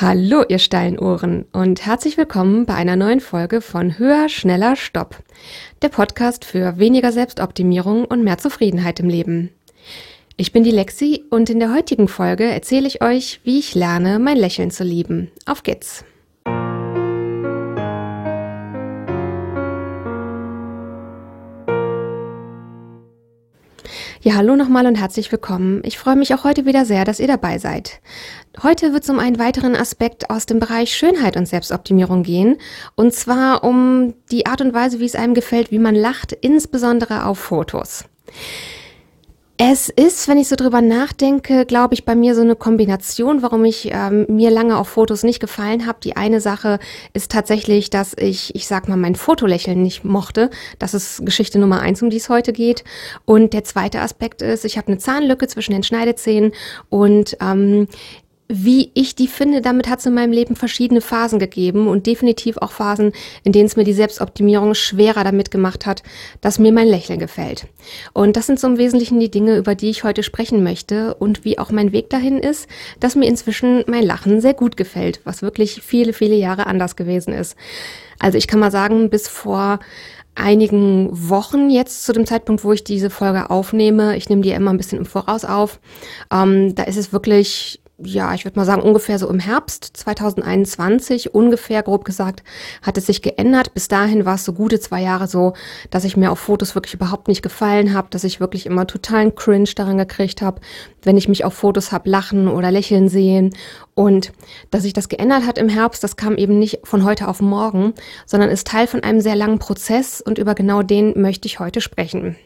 Hallo, ihr Steinohren und herzlich willkommen bei einer neuen Folge von Höher, Schneller, Stopp. Der Podcast für weniger Selbstoptimierung und mehr Zufriedenheit im Leben. Ich bin die Lexi und in der heutigen Folge erzähle ich euch, wie ich lerne, mein Lächeln zu lieben. Auf geht's! Ja, hallo nochmal und herzlich willkommen. Ich freue mich auch heute wieder sehr, dass ihr dabei seid. Heute wird es um einen weiteren Aspekt aus dem Bereich Schönheit und Selbstoptimierung gehen. Und zwar um die Art und Weise, wie es einem gefällt, wie man lacht, insbesondere auf Fotos. Es ist, wenn ich so drüber nachdenke, glaube ich, bei mir so eine Kombination, warum ich ähm, mir lange auf Fotos nicht gefallen habe. Die eine Sache ist tatsächlich, dass ich, ich sag mal, mein Fotolächeln nicht mochte. Das ist Geschichte Nummer eins, um die es heute geht. Und der zweite Aspekt ist, ich habe eine Zahnlücke zwischen den Schneidezähnen und ähm, wie ich die finde, damit hat es in meinem Leben verschiedene Phasen gegeben und definitiv auch Phasen, in denen es mir die Selbstoptimierung schwerer damit gemacht hat, dass mir mein Lächeln gefällt. Und das sind so im Wesentlichen die Dinge, über die ich heute sprechen möchte und wie auch mein Weg dahin ist, dass mir inzwischen mein Lachen sehr gut gefällt, was wirklich viele, viele Jahre anders gewesen ist. Also ich kann mal sagen, bis vor einigen Wochen jetzt zu dem Zeitpunkt, wo ich diese Folge aufnehme. Ich nehme die ja immer ein bisschen im Voraus auf. Ähm, da ist es wirklich ja, ich würde mal sagen, ungefähr so im Herbst 2021, ungefähr grob gesagt, hat es sich geändert. Bis dahin war es so gute zwei Jahre so, dass ich mir auf Fotos wirklich überhaupt nicht gefallen habe, dass ich wirklich immer totalen Cringe daran gekriegt habe, wenn ich mich auf Fotos hab lachen oder lächeln sehen. Und dass sich das geändert hat im Herbst, das kam eben nicht von heute auf morgen, sondern ist Teil von einem sehr langen Prozess und über genau den möchte ich heute sprechen.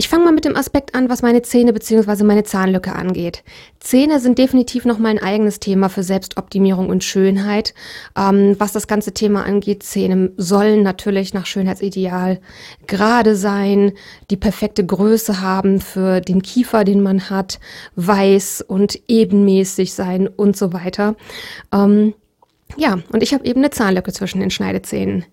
Ich fange mal mit dem Aspekt an, was meine Zähne bzw. meine Zahnlücke angeht. Zähne sind definitiv noch mal ein eigenes Thema für Selbstoptimierung und Schönheit. Ähm, was das ganze Thema angeht, Zähne sollen natürlich nach Schönheitsideal gerade sein, die perfekte Größe haben für den Kiefer, den man hat, weiß und ebenmäßig sein und so weiter. Ähm, ja, und ich habe eben eine Zahnlücke zwischen den Schneidezähnen.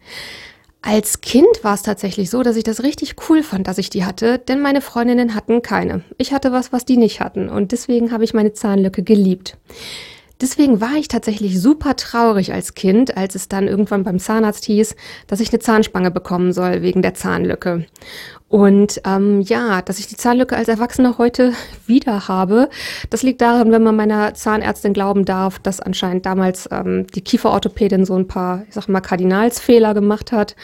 Als Kind war es tatsächlich so, dass ich das richtig cool fand, dass ich die hatte, denn meine Freundinnen hatten keine. Ich hatte was, was die nicht hatten und deswegen habe ich meine Zahnlücke geliebt. Deswegen war ich tatsächlich super traurig als Kind, als es dann irgendwann beim Zahnarzt hieß, dass ich eine Zahnspange bekommen soll wegen der Zahnlücke. Und ähm, ja, dass ich die Zahnlücke als Erwachsener heute wieder habe, das liegt daran, wenn man meiner Zahnärztin glauben darf, dass anscheinend damals ähm, die Kieferorthopädin so ein paar, ich sag mal, Kardinalsfehler gemacht hat.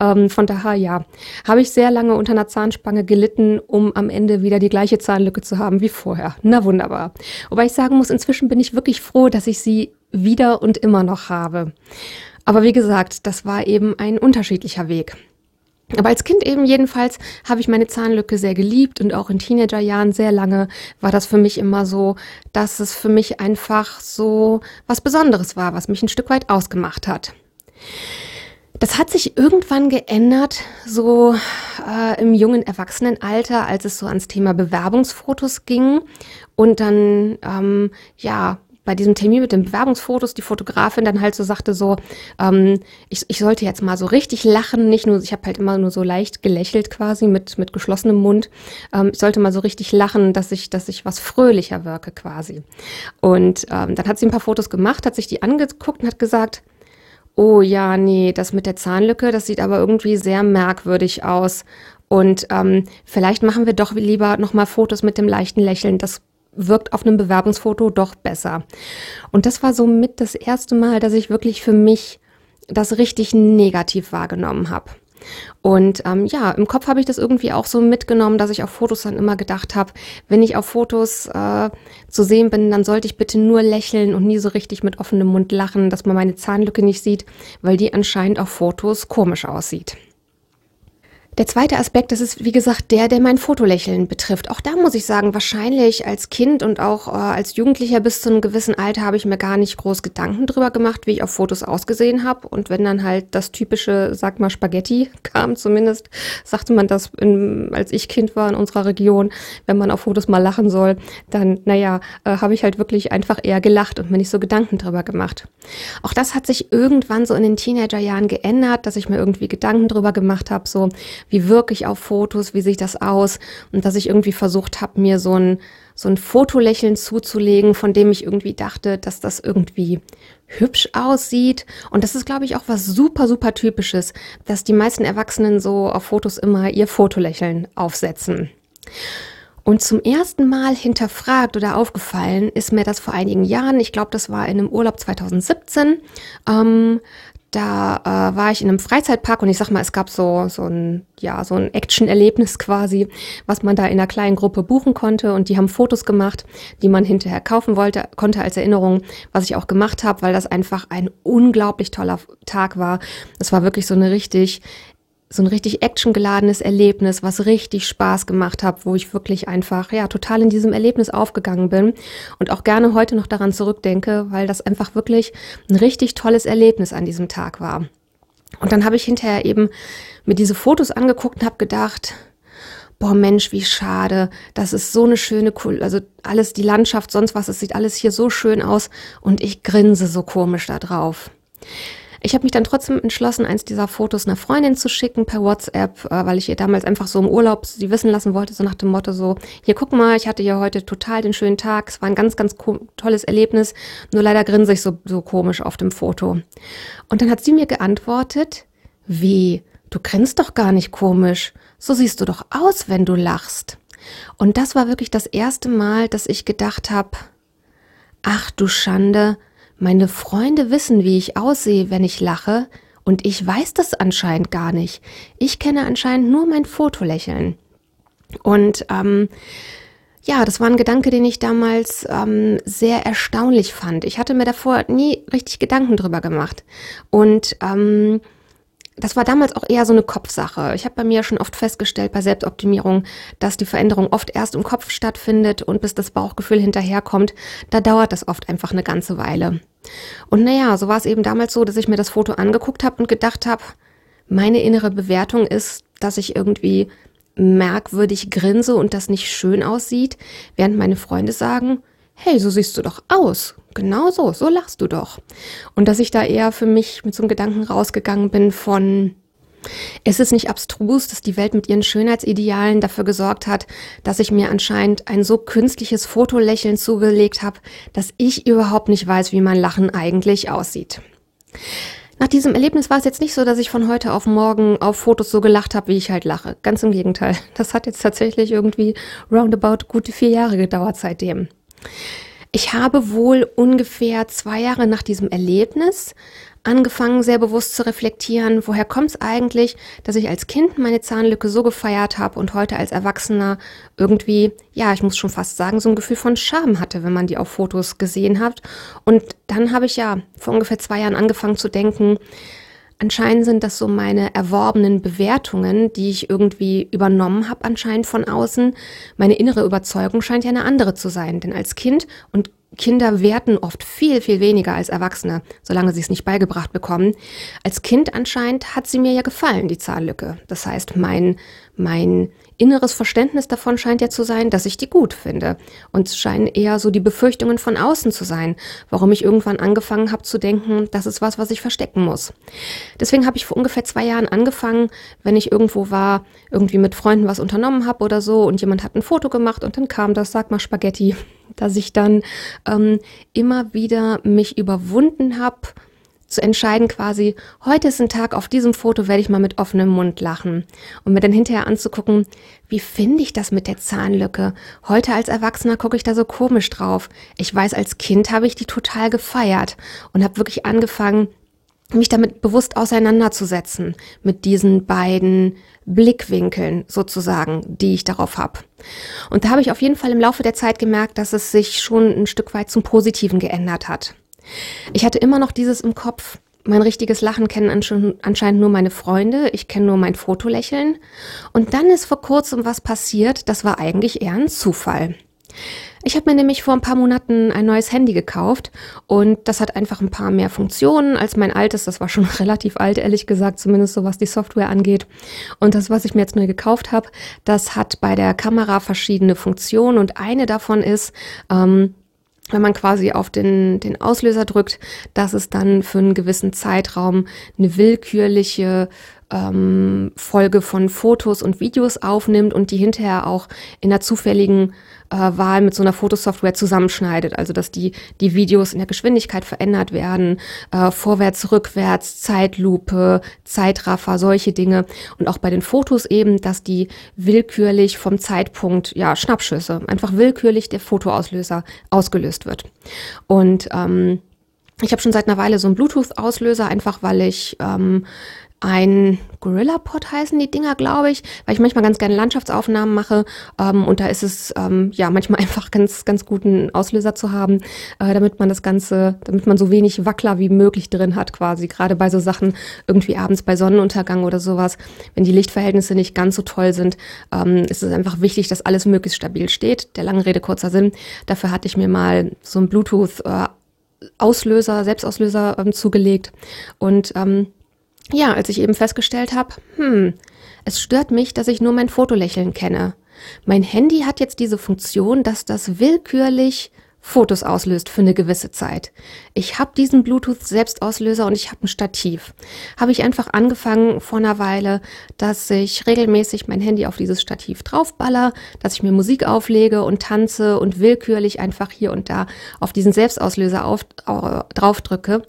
Ähm, von daher, ja, habe ich sehr lange unter einer Zahnspange gelitten, um am Ende wieder die gleiche Zahnlücke zu haben wie vorher. Na wunderbar. Wobei ich sagen muss, inzwischen bin ich wirklich froh, dass ich sie wieder und immer noch habe. Aber wie gesagt, das war eben ein unterschiedlicher Weg. Aber als Kind eben jedenfalls habe ich meine Zahnlücke sehr geliebt und auch in Teenagerjahren sehr lange war das für mich immer so, dass es für mich einfach so was Besonderes war, was mich ein Stück weit ausgemacht hat. Das hat sich irgendwann geändert, so äh, im jungen Erwachsenenalter, als es so ans Thema Bewerbungsfotos ging und dann ähm, ja bei diesem Termin mit den Bewerbungsfotos die Fotografin dann halt so sagte so, ähm, ich, ich sollte jetzt mal so richtig lachen, nicht nur, ich habe halt immer nur so leicht gelächelt quasi mit, mit geschlossenem Mund. Ähm, ich sollte mal so richtig lachen, dass ich, dass ich was fröhlicher wirke quasi. Und ähm, dann hat sie ein paar Fotos gemacht, hat sich die angeguckt und hat gesagt, oh ja, nee, das mit der Zahnlücke, das sieht aber irgendwie sehr merkwürdig aus. Und ähm, vielleicht machen wir doch lieber nochmal Fotos mit dem leichten Lächeln. Das wirkt auf einem Bewerbungsfoto doch besser. Und das war somit das erste Mal, dass ich wirklich für mich das richtig negativ wahrgenommen habe. Und ähm, ja, im Kopf habe ich das irgendwie auch so mitgenommen, dass ich auf Fotos dann immer gedacht habe, wenn ich auf Fotos äh, zu sehen bin, dann sollte ich bitte nur lächeln und nie so richtig mit offenem Mund lachen, dass man meine Zahnlücke nicht sieht, weil die anscheinend auf Fotos komisch aussieht. Der zweite Aspekt, das ist wie gesagt der, der mein Fotolächeln betrifft. Auch da muss ich sagen, wahrscheinlich als Kind und auch äh, als Jugendlicher bis zu einem gewissen Alter habe ich mir gar nicht groß Gedanken drüber gemacht, wie ich auf Fotos ausgesehen habe. Und wenn dann halt das typische, sag mal, Spaghetti kam, zumindest sagte man das, in, als ich Kind war in unserer Region, wenn man auf Fotos mal lachen soll, dann, naja, äh, habe ich halt wirklich einfach eher gelacht und mir nicht so Gedanken drüber gemacht. Auch das hat sich irgendwann so in den Teenagerjahren geändert, dass ich mir irgendwie Gedanken drüber gemacht habe, so wie wirke ich auf Fotos, wie sieht das aus und dass ich irgendwie versucht habe, mir so ein so ein Fotolächeln zuzulegen, von dem ich irgendwie dachte, dass das irgendwie hübsch aussieht. Und das ist, glaube ich, auch was super, super typisches, dass die meisten Erwachsenen so auf Fotos immer ihr Fotolächeln aufsetzen. Und zum ersten Mal hinterfragt oder aufgefallen ist mir das vor einigen Jahren. Ich glaube, das war in einem Urlaub 2017. Ähm, da äh, war ich in einem Freizeitpark und ich sag mal, es gab so, so ein, ja, so ein Action-Erlebnis quasi, was man da in einer kleinen Gruppe buchen konnte und die haben Fotos gemacht, die man hinterher kaufen wollte, konnte als Erinnerung, was ich auch gemacht habe, weil das einfach ein unglaublich toller Tag war. Es war wirklich so eine richtig so ein richtig actiongeladenes Erlebnis, was richtig Spaß gemacht hat, wo ich wirklich einfach ja total in diesem Erlebnis aufgegangen bin und auch gerne heute noch daran zurückdenke, weil das einfach wirklich ein richtig tolles Erlebnis an diesem Tag war. Und dann habe ich hinterher eben mir diese Fotos angeguckt und habe gedacht, boah Mensch, wie schade, das ist so eine schöne, also alles, die Landschaft, sonst was, es sieht alles hier so schön aus und ich grinse so komisch da drauf. Ich habe mich dann trotzdem entschlossen, eins dieser Fotos einer Freundin zu schicken per WhatsApp, äh, weil ich ihr damals einfach so im Urlaub sie wissen lassen wollte, so nach dem Motto so, hier guck mal, ich hatte ja heute total den schönen Tag, es war ein ganz, ganz tolles Erlebnis, nur leider grinse ich so, so komisch auf dem Foto. Und dann hat sie mir geantwortet, wie, du grinst doch gar nicht komisch, so siehst du doch aus, wenn du lachst. Und das war wirklich das erste Mal, dass ich gedacht habe, ach du Schande, meine Freunde wissen, wie ich aussehe, wenn ich lache, und ich weiß das anscheinend gar nicht. Ich kenne anscheinend nur mein Fotolächeln. Und ähm, ja, das war ein Gedanke, den ich damals ähm, sehr erstaunlich fand. Ich hatte mir davor nie richtig Gedanken drüber gemacht. Und ähm, das war damals auch eher so eine Kopfsache. Ich habe bei mir schon oft festgestellt bei Selbstoptimierung, dass die Veränderung oft erst im Kopf stattfindet und bis das Bauchgefühl hinterherkommt, da dauert das oft einfach eine ganze Weile. Und naja, so war es eben damals so, dass ich mir das Foto angeguckt habe und gedacht habe, meine innere Bewertung ist, dass ich irgendwie merkwürdig grinse und das nicht schön aussieht, während meine Freunde sagen, hey, so siehst du doch aus. Genau so, so lachst du doch. Und dass ich da eher für mich mit so einem Gedanken rausgegangen bin von, ist es nicht abstrus, dass die Welt mit ihren Schönheitsidealen dafür gesorgt hat, dass ich mir anscheinend ein so künstliches Fotolächeln zugelegt habe, dass ich überhaupt nicht weiß, wie mein Lachen eigentlich aussieht? Nach diesem Erlebnis war es jetzt nicht so, dass ich von heute auf morgen auf Fotos so gelacht habe, wie ich halt lache. Ganz im Gegenteil. Das hat jetzt tatsächlich irgendwie roundabout gute vier Jahre gedauert seitdem. Ich habe wohl ungefähr zwei Jahre nach diesem Erlebnis angefangen, sehr bewusst zu reflektieren, woher kommt es eigentlich, dass ich als Kind meine Zahnlücke so gefeiert habe und heute als Erwachsener irgendwie, ja, ich muss schon fast sagen, so ein Gefühl von Scham hatte, wenn man die auf Fotos gesehen hat. Und dann habe ich ja vor ungefähr zwei Jahren angefangen zu denken, Anscheinend sind das so meine erworbenen Bewertungen, die ich irgendwie übernommen habe, anscheinend von außen. Meine innere Überzeugung scheint ja eine andere zu sein, denn als Kind und Kinder werten oft viel, viel weniger als Erwachsene, solange sie es nicht beigebracht bekommen. Als Kind anscheinend hat sie mir ja gefallen, die Zahnlücke. Das heißt, mein, mein inneres Verständnis davon scheint ja zu sein, dass ich die gut finde. Und es scheinen eher so die Befürchtungen von außen zu sein, warum ich irgendwann angefangen habe zu denken, das ist was, was ich verstecken muss. Deswegen habe ich vor ungefähr zwei Jahren angefangen, wenn ich irgendwo war, irgendwie mit Freunden was unternommen habe oder so und jemand hat ein Foto gemacht und dann kam das, sag mal Spaghetti, dass ich dann ähm, immer wieder mich überwunden habe, zu entscheiden quasi, heute ist ein Tag, auf diesem Foto werde ich mal mit offenem Mund lachen. Und mir dann hinterher anzugucken, wie finde ich das mit der Zahnlücke? Heute als Erwachsener gucke ich da so komisch drauf. Ich weiß, als Kind habe ich die total gefeiert und habe wirklich angefangen, mich damit bewusst auseinanderzusetzen, mit diesen beiden Blickwinkeln sozusagen, die ich darauf habe. Und da habe ich auf jeden Fall im Laufe der Zeit gemerkt, dass es sich schon ein Stück weit zum Positiven geändert hat. Ich hatte immer noch dieses im Kopf. Mein richtiges Lachen kennen anscheinend nur meine Freunde. Ich kenne nur mein Fotolächeln. Und dann ist vor kurzem was passiert. Das war eigentlich eher ein Zufall. Ich habe mir nämlich vor ein paar Monaten ein neues Handy gekauft und das hat einfach ein paar mehr Funktionen als mein altes. Das war schon relativ alt, ehrlich gesagt, zumindest so was die Software angeht. Und das, was ich mir jetzt neu gekauft habe, das hat bei der Kamera verschiedene Funktionen und eine davon ist, ähm, wenn man quasi auf den, den Auslöser drückt, dass es dann für einen gewissen Zeitraum eine willkürliche ähm, Folge von Fotos und Videos aufnimmt und die hinterher auch in einer zufälligen äh, Wahl mit so einer Fotosoftware zusammenschneidet. Also dass die, die Videos in der Geschwindigkeit verändert werden, äh, vorwärts, rückwärts, Zeitlupe, Zeitraffer, solche Dinge. Und auch bei den Fotos eben, dass die willkürlich vom Zeitpunkt, ja, Schnappschüsse, einfach willkürlich der Fotoauslöser ausgelöst wird. Und ähm, ich habe schon seit einer Weile so einen Bluetooth-Auslöser, einfach weil ich ähm, ein Gorilla Pod heißen die Dinger, glaube ich, weil ich manchmal ganz gerne Landschaftsaufnahmen mache ähm, und da ist es ähm, ja manchmal einfach ganz ganz guten Auslöser zu haben, äh, damit man das Ganze, damit man so wenig Wackler wie möglich drin hat quasi. Gerade bei so Sachen irgendwie abends bei Sonnenuntergang oder sowas, wenn die Lichtverhältnisse nicht ganz so toll sind, ähm, ist es einfach wichtig, dass alles möglichst stabil steht. Der lange Rede kurzer Sinn. Dafür hatte ich mir mal so ein Bluetooth äh, Auslöser, Selbstauslöser ähm, zugelegt und ähm, ja, als ich eben festgestellt habe, hm, es stört mich, dass ich nur mein Fotolächeln kenne. Mein Handy hat jetzt diese Funktion, dass das willkürlich Fotos auslöst für eine gewisse Zeit. Ich habe diesen Bluetooth-Selbstauslöser und ich habe ein Stativ. Habe ich einfach angefangen vor einer Weile, dass ich regelmäßig mein Handy auf dieses Stativ draufballer, dass ich mir Musik auflege und tanze und willkürlich einfach hier und da auf diesen Selbstauslöser auf, äh, draufdrücke.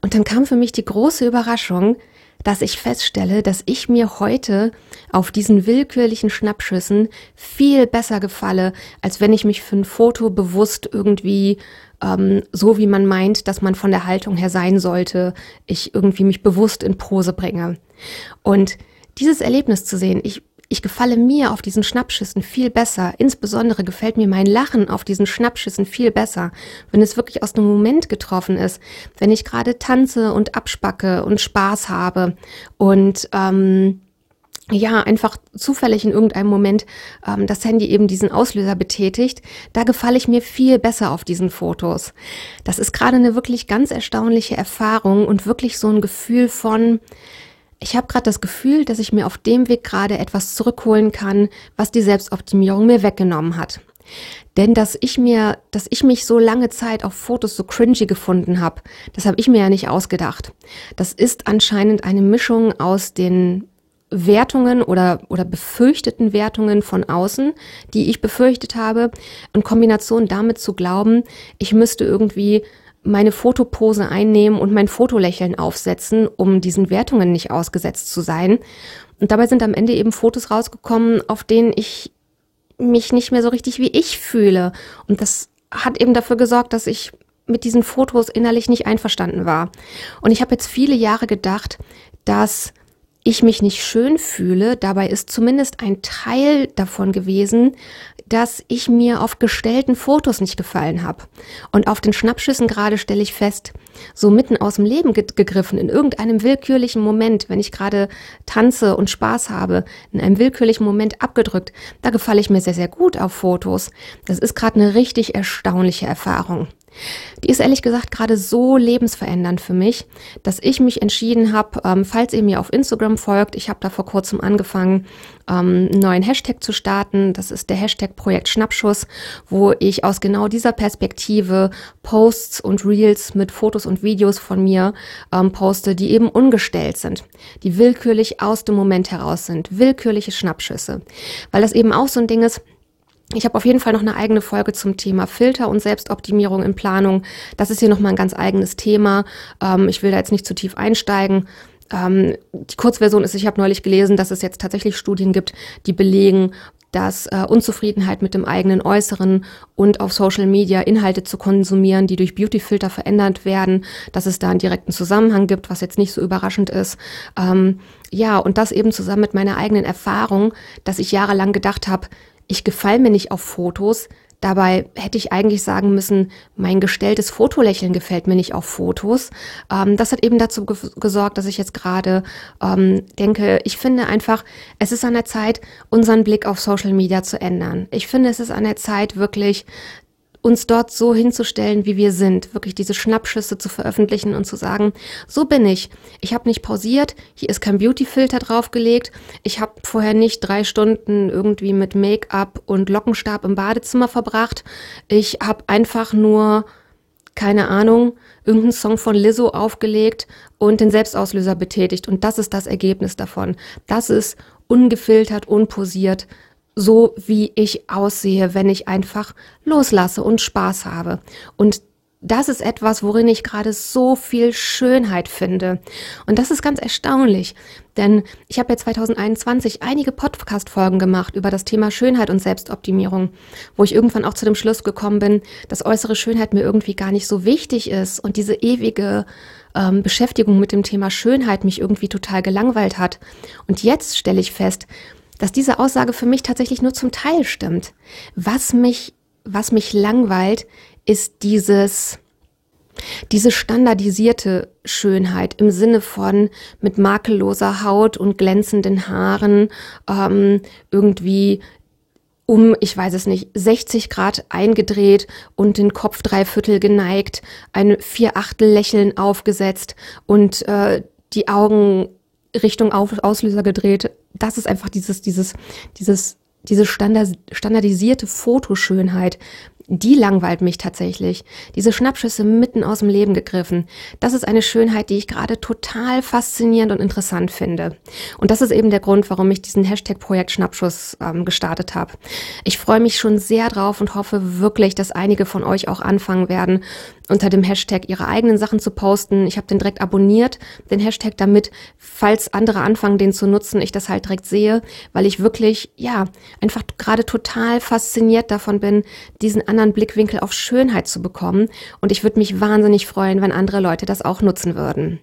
Und dann kam für mich die große Überraschung, dass ich feststelle, dass ich mir heute auf diesen willkürlichen Schnappschüssen viel besser gefalle, als wenn ich mich für ein Foto bewusst irgendwie ähm, so wie man meint, dass man von der Haltung her sein sollte, ich irgendwie mich bewusst in Pose bringe. Und dieses Erlebnis zu sehen, ich ich gefalle mir auf diesen Schnappschüssen viel besser. Insbesondere gefällt mir mein Lachen auf diesen Schnappschüssen viel besser, wenn es wirklich aus dem Moment getroffen ist, wenn ich gerade tanze und abspacke und Spaß habe und ähm, ja, einfach zufällig in irgendeinem Moment ähm, das Handy eben diesen Auslöser betätigt, da gefalle ich mir viel besser auf diesen Fotos. Das ist gerade eine wirklich ganz erstaunliche Erfahrung und wirklich so ein Gefühl von, ich habe gerade das Gefühl, dass ich mir auf dem Weg gerade etwas zurückholen kann, was die Selbstoptimierung mir weggenommen hat. Denn dass ich mir, dass ich mich so lange Zeit auf Fotos so cringy gefunden habe, das habe ich mir ja nicht ausgedacht. Das ist anscheinend eine Mischung aus den Wertungen oder, oder befürchteten Wertungen von außen, die ich befürchtet habe, in Kombination damit zu glauben, ich müsste irgendwie meine Fotopose einnehmen und mein Fotolächeln aufsetzen, um diesen Wertungen nicht ausgesetzt zu sein. Und dabei sind am Ende eben Fotos rausgekommen, auf denen ich mich nicht mehr so richtig wie ich fühle. Und das hat eben dafür gesorgt, dass ich mit diesen Fotos innerlich nicht einverstanden war. Und ich habe jetzt viele Jahre gedacht, dass ich mich nicht schön fühle. Dabei ist zumindest ein Teil davon gewesen, dass ich mir auf gestellten Fotos nicht gefallen habe. Und auf den Schnappschüssen gerade stelle ich fest, so mitten aus dem Leben ge gegriffen, in irgendeinem willkürlichen Moment, wenn ich gerade tanze und Spaß habe, in einem willkürlichen Moment abgedrückt, da gefalle ich mir sehr, sehr gut auf Fotos. Das ist gerade eine richtig erstaunliche Erfahrung. Die ist ehrlich gesagt gerade so lebensverändernd für mich, dass ich mich entschieden habe, ähm, falls ihr mir auf Instagram folgt, ich habe da vor kurzem angefangen, ähm, einen neuen Hashtag zu starten. Das ist der Hashtag Projekt Schnappschuss, wo ich aus genau dieser Perspektive Posts und Reels mit Fotos und Videos von mir ähm, poste, die eben ungestellt sind, die willkürlich aus dem Moment heraus sind, willkürliche Schnappschüsse. Weil das eben auch so ein Ding ist, ich habe auf jeden Fall noch eine eigene Folge zum Thema Filter und Selbstoptimierung in Planung. Das ist hier nochmal ein ganz eigenes Thema. Ähm, ich will da jetzt nicht zu tief einsteigen. Ähm, die Kurzversion ist, ich habe neulich gelesen, dass es jetzt tatsächlich Studien gibt, die belegen, dass äh, Unzufriedenheit mit dem eigenen Äußeren und auf Social Media Inhalte zu konsumieren, die durch Beautyfilter verändert werden, dass es da einen direkten Zusammenhang gibt, was jetzt nicht so überraschend ist. Ähm, ja, und das eben zusammen mit meiner eigenen Erfahrung, dass ich jahrelang gedacht habe, ich gefalle mir nicht auf Fotos. Dabei hätte ich eigentlich sagen müssen, mein gestelltes Fotolächeln gefällt mir nicht auf Fotos. Ähm, das hat eben dazu ge gesorgt, dass ich jetzt gerade ähm, denke, ich finde einfach, es ist an der Zeit, unseren Blick auf Social Media zu ändern. Ich finde, es ist an der Zeit, wirklich uns dort so hinzustellen, wie wir sind, wirklich diese Schnappschüsse zu veröffentlichen und zu sagen, so bin ich. Ich habe nicht pausiert, hier ist kein Beautyfilter draufgelegt, ich habe vorher nicht drei Stunden irgendwie mit Make-up und Lockenstab im Badezimmer verbracht. Ich habe einfach nur keine Ahnung, irgendeinen Song von Lizzo aufgelegt und den Selbstauslöser betätigt. Und das ist das Ergebnis davon. Das ist ungefiltert, unposiert so wie ich aussehe, wenn ich einfach loslasse und Spaß habe. Und das ist etwas, worin ich gerade so viel Schönheit finde. Und das ist ganz erstaunlich, denn ich habe ja 2021 einige Podcast-Folgen gemacht über das Thema Schönheit und Selbstoptimierung, wo ich irgendwann auch zu dem Schluss gekommen bin, dass äußere Schönheit mir irgendwie gar nicht so wichtig ist und diese ewige ähm, Beschäftigung mit dem Thema Schönheit mich irgendwie total gelangweilt hat. Und jetzt stelle ich fest, dass diese Aussage für mich tatsächlich nur zum Teil stimmt. Was mich, was mich langweilt, ist dieses, diese standardisierte Schönheit im Sinne von mit makelloser Haut und glänzenden Haaren ähm, irgendwie um, ich weiß es nicht, 60 Grad eingedreht und den Kopf dreiviertel geneigt, ein Vierachtel Lächeln aufgesetzt und äh, die Augen Richtung Auslöser gedreht. Das ist einfach dieses, dieses, dieses, diese Standard, standardisierte Fotoschönheit, die langweilt mich tatsächlich. Diese Schnappschüsse mitten aus dem Leben gegriffen. Das ist eine Schönheit, die ich gerade total faszinierend und interessant finde. Und das ist eben der Grund, warum ich diesen Hashtag Projekt Schnappschuss ähm, gestartet habe. Ich freue mich schon sehr drauf und hoffe wirklich, dass einige von euch auch anfangen werden, unter dem Hashtag ihre eigenen Sachen zu posten. Ich habe den direkt abonniert, den Hashtag, damit, falls andere anfangen, den zu nutzen, ich das halt direkt sehe, weil ich wirklich, ja, einfach gerade total fasziniert davon bin, diesen anderen Blickwinkel auf Schönheit zu bekommen. Und ich würde mich wahnsinnig freuen, wenn andere Leute das auch nutzen würden.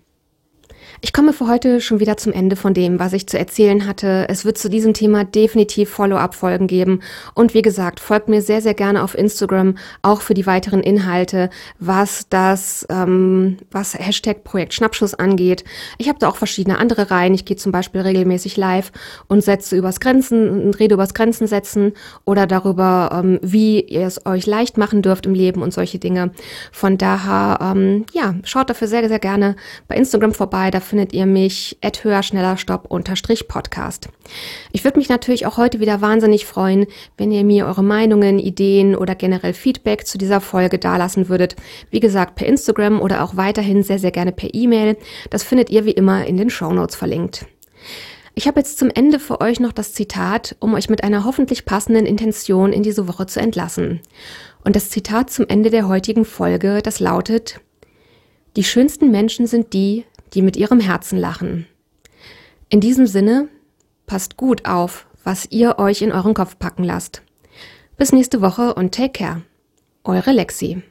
Ich komme für heute schon wieder zum Ende von dem, was ich zu erzählen hatte. Es wird zu diesem Thema definitiv Follow-up-Folgen geben. Und wie gesagt, folgt mir sehr, sehr gerne auf Instagram, auch für die weiteren Inhalte, was das, ähm, was Hashtag Projekt Schnappschuss angeht. Ich habe da auch verschiedene andere Reihen. Ich gehe zum Beispiel regelmäßig live und setze übers Grenzen, rede übers Grenzen setzen oder darüber, ähm, wie ihr es euch leicht machen dürft im Leben und solche Dinge. Von daher, ähm, ja, schaut dafür sehr, sehr gerne bei Instagram vorbei. Da findet ihr mich at höher, schneller, stopp, unterstrich Podcast. Ich würde mich natürlich auch heute wieder wahnsinnig freuen, wenn ihr mir eure Meinungen, Ideen oder generell Feedback zu dieser Folge dalassen würdet. Wie gesagt, per Instagram oder auch weiterhin sehr, sehr gerne per E-Mail. Das findet ihr wie immer in den Show Notes verlinkt. Ich habe jetzt zum Ende für euch noch das Zitat, um euch mit einer hoffentlich passenden Intention in diese Woche zu entlassen. Und das Zitat zum Ende der heutigen Folge, das lautet, die schönsten Menschen sind die, die mit ihrem Herzen lachen. In diesem Sinne, passt gut auf, was ihr euch in euren Kopf packen lasst. Bis nächste Woche und take care. Eure Lexi.